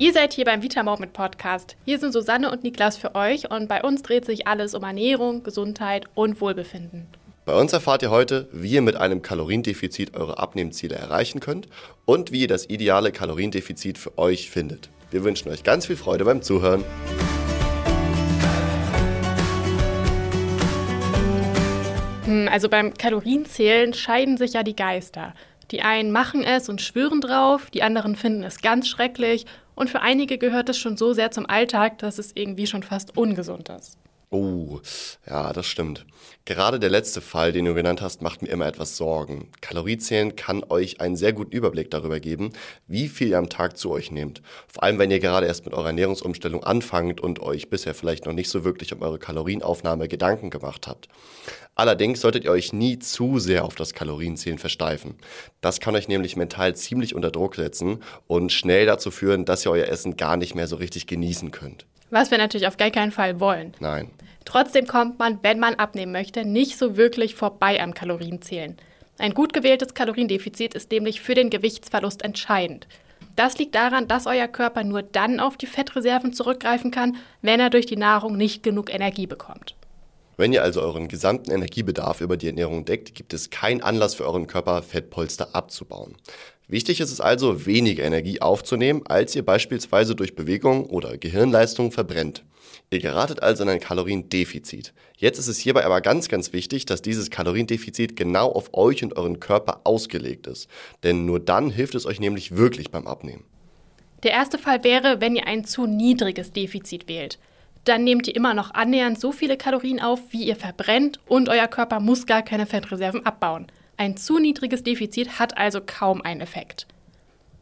Ihr seid hier beim Vita Moment Podcast. Hier sind Susanne und Niklas für euch und bei uns dreht sich alles um Ernährung, Gesundheit und Wohlbefinden. Bei uns erfahrt ihr heute, wie ihr mit einem Kaloriendefizit eure Abnehmziele erreichen könnt und wie ihr das ideale Kaloriendefizit für euch findet. Wir wünschen euch ganz viel Freude beim Zuhören. Hm, also beim Kalorienzählen scheiden sich ja die Geister. Die einen machen es und schwören drauf, die anderen finden es ganz schrecklich und für einige gehört es schon so sehr zum Alltag, dass es irgendwie schon fast ungesund ist. Oh, ja, das stimmt. Gerade der letzte Fall, den du genannt hast, macht mir immer etwas Sorgen. Kaloriezählen kann euch einen sehr guten Überblick darüber geben, wie viel ihr am Tag zu euch nehmt. Vor allem, wenn ihr gerade erst mit eurer Ernährungsumstellung anfangt und euch bisher vielleicht noch nicht so wirklich um eure Kalorienaufnahme Gedanken gemacht habt. Allerdings solltet ihr euch nie zu sehr auf das Kalorienzählen versteifen. Das kann euch nämlich mental ziemlich unter Druck setzen und schnell dazu führen, dass ihr euer Essen gar nicht mehr so richtig genießen könnt. Was wir natürlich auf gar keinen Fall wollen. Nein. Trotzdem kommt man, wenn man abnehmen möchte, nicht so wirklich vorbei am Kalorienzählen. Ein gut gewähltes Kaloriendefizit ist nämlich für den Gewichtsverlust entscheidend. Das liegt daran, dass euer Körper nur dann auf die Fettreserven zurückgreifen kann, wenn er durch die Nahrung nicht genug Energie bekommt. Wenn ihr also euren gesamten Energiebedarf über die Ernährung deckt, gibt es keinen Anlass für euren Körper, Fettpolster abzubauen. Wichtig ist es also, weniger Energie aufzunehmen, als ihr beispielsweise durch Bewegung oder Gehirnleistung verbrennt. Ihr geratet also in ein Kaloriendefizit. Jetzt ist es hierbei aber ganz, ganz wichtig, dass dieses Kaloriendefizit genau auf euch und euren Körper ausgelegt ist. Denn nur dann hilft es euch nämlich wirklich beim Abnehmen. Der erste Fall wäre, wenn ihr ein zu niedriges Defizit wählt dann nehmt ihr immer noch annähernd so viele Kalorien auf, wie ihr verbrennt und euer Körper muss gar keine Fettreserven abbauen. Ein zu niedriges Defizit hat also kaum einen Effekt.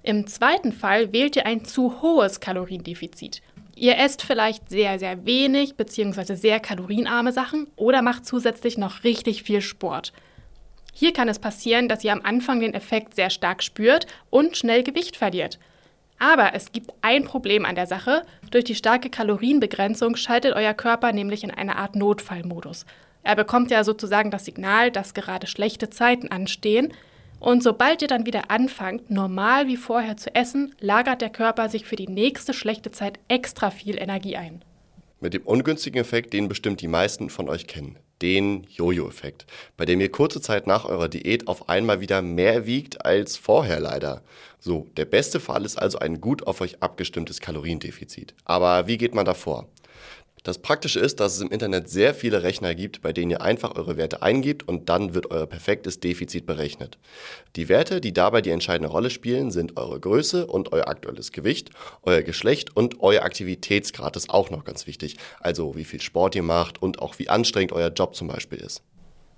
Im zweiten Fall wählt ihr ein zu hohes Kaloriendefizit. Ihr esst vielleicht sehr, sehr wenig bzw. sehr kalorienarme Sachen oder macht zusätzlich noch richtig viel Sport. Hier kann es passieren, dass ihr am Anfang den Effekt sehr stark spürt und schnell Gewicht verliert. Aber es gibt ein Problem an der Sache. Durch die starke Kalorienbegrenzung schaltet euer Körper nämlich in eine Art Notfallmodus. Er bekommt ja sozusagen das Signal, dass gerade schlechte Zeiten anstehen. Und sobald ihr dann wieder anfangt, normal wie vorher zu essen, lagert der Körper sich für die nächste schlechte Zeit extra viel Energie ein. Mit dem ungünstigen Effekt, den bestimmt die meisten von euch kennen den Jojo-Effekt, bei dem ihr kurze Zeit nach eurer Diät auf einmal wieder mehr wiegt als vorher leider. So, der beste Fall ist also ein gut auf euch abgestimmtes Kaloriendefizit. Aber wie geht man davor? Das Praktische ist, dass es im Internet sehr viele Rechner gibt, bei denen ihr einfach eure Werte eingebt und dann wird euer perfektes Defizit berechnet. Die Werte, die dabei die entscheidende Rolle spielen, sind eure Größe und euer aktuelles Gewicht, euer Geschlecht und euer Aktivitätsgrad ist auch noch ganz wichtig. Also wie viel Sport ihr macht und auch wie anstrengend euer Job zum Beispiel ist.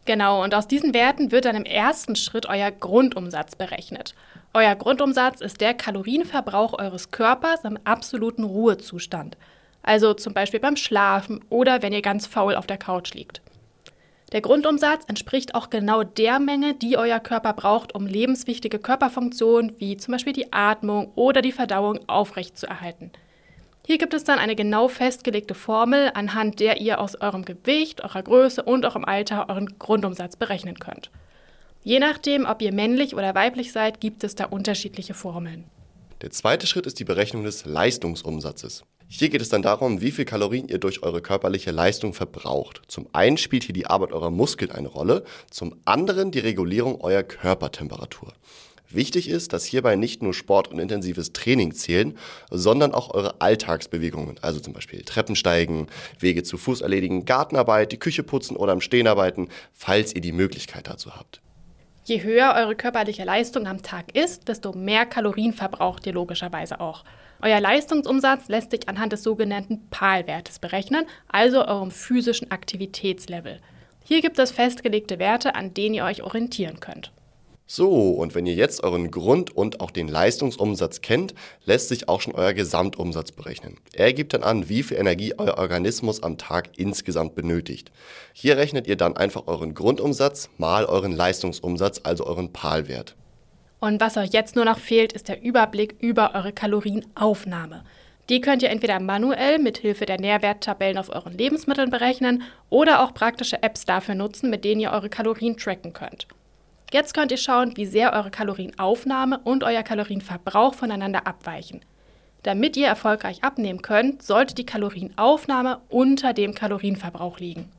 Genau, und aus diesen Werten wird dann im ersten Schritt euer Grundumsatz berechnet. Euer Grundumsatz ist der Kalorienverbrauch eures Körpers im absoluten Ruhezustand also zum Beispiel beim Schlafen oder wenn ihr ganz faul auf der Couch liegt. Der Grundumsatz entspricht auch genau der Menge, die euer Körper braucht, um lebenswichtige Körperfunktionen wie zum Beispiel die Atmung oder die Verdauung aufrechtzuerhalten. Hier gibt es dann eine genau festgelegte Formel, anhand der ihr aus eurem Gewicht, eurer Größe und eurem Alter euren Grundumsatz berechnen könnt. Je nachdem, ob ihr männlich oder weiblich seid, gibt es da unterschiedliche Formeln. Der zweite Schritt ist die Berechnung des Leistungsumsatzes. Hier geht es dann darum, wie viel Kalorien ihr durch eure körperliche Leistung verbraucht. Zum einen spielt hier die Arbeit eurer Muskeln eine Rolle, zum anderen die Regulierung eurer Körpertemperatur. Wichtig ist, dass hierbei nicht nur Sport und intensives Training zählen, sondern auch eure Alltagsbewegungen, also zum Beispiel Treppensteigen, Wege zu Fuß erledigen, Gartenarbeit, die Küche putzen oder am Stehen arbeiten, falls ihr die Möglichkeit dazu habt. Je höher eure körperliche Leistung am Tag ist, desto mehr Kalorien verbraucht ihr logischerweise auch. Euer Leistungsumsatz lässt sich anhand des sogenannten PAL-Wertes berechnen, also eurem physischen Aktivitätslevel. Hier gibt es festgelegte Werte, an denen ihr euch orientieren könnt. So, und wenn ihr jetzt euren Grund- und auch den Leistungsumsatz kennt, lässt sich auch schon euer Gesamtumsatz berechnen. Er gibt dann an, wie viel Energie euer Organismus am Tag insgesamt benötigt. Hier rechnet ihr dann einfach euren Grundumsatz mal euren Leistungsumsatz, also euren PAL-Wert. Und was euch jetzt nur noch fehlt, ist der Überblick über eure Kalorienaufnahme. Die könnt ihr entweder manuell mit Hilfe der Nährwerttabellen auf euren Lebensmitteln berechnen oder auch praktische Apps dafür nutzen, mit denen ihr eure Kalorien tracken könnt. Jetzt könnt ihr schauen, wie sehr eure Kalorienaufnahme und euer Kalorienverbrauch voneinander abweichen. Damit ihr erfolgreich abnehmen könnt, sollte die Kalorienaufnahme unter dem Kalorienverbrauch liegen.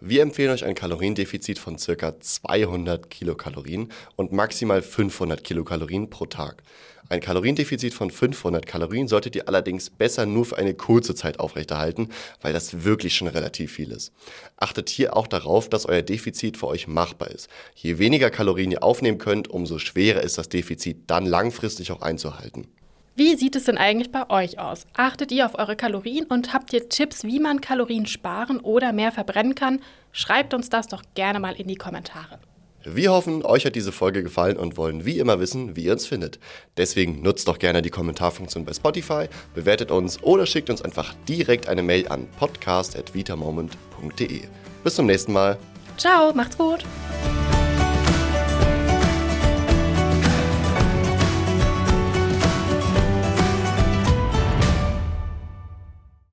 Wir empfehlen euch ein Kaloriendefizit von ca. 200 Kilokalorien und maximal 500 Kilokalorien pro Tag. Ein Kaloriendefizit von 500 Kalorien solltet ihr allerdings besser nur für eine kurze Zeit aufrechterhalten, weil das wirklich schon relativ viel ist. Achtet hier auch darauf, dass euer Defizit für euch machbar ist. Je weniger Kalorien ihr aufnehmen könnt, umso schwerer ist das Defizit dann langfristig auch einzuhalten. Wie sieht es denn eigentlich bei euch aus? Achtet ihr auf eure Kalorien und habt ihr Tipps, wie man Kalorien sparen oder mehr verbrennen kann? Schreibt uns das doch gerne mal in die Kommentare. Wir hoffen, euch hat diese Folge gefallen und wollen wie immer wissen, wie ihr uns findet. Deswegen nutzt doch gerne die Kommentarfunktion bei Spotify, bewertet uns oder schickt uns einfach direkt eine Mail an podcast.vitamoment.de. Bis zum nächsten Mal. Ciao, macht's gut.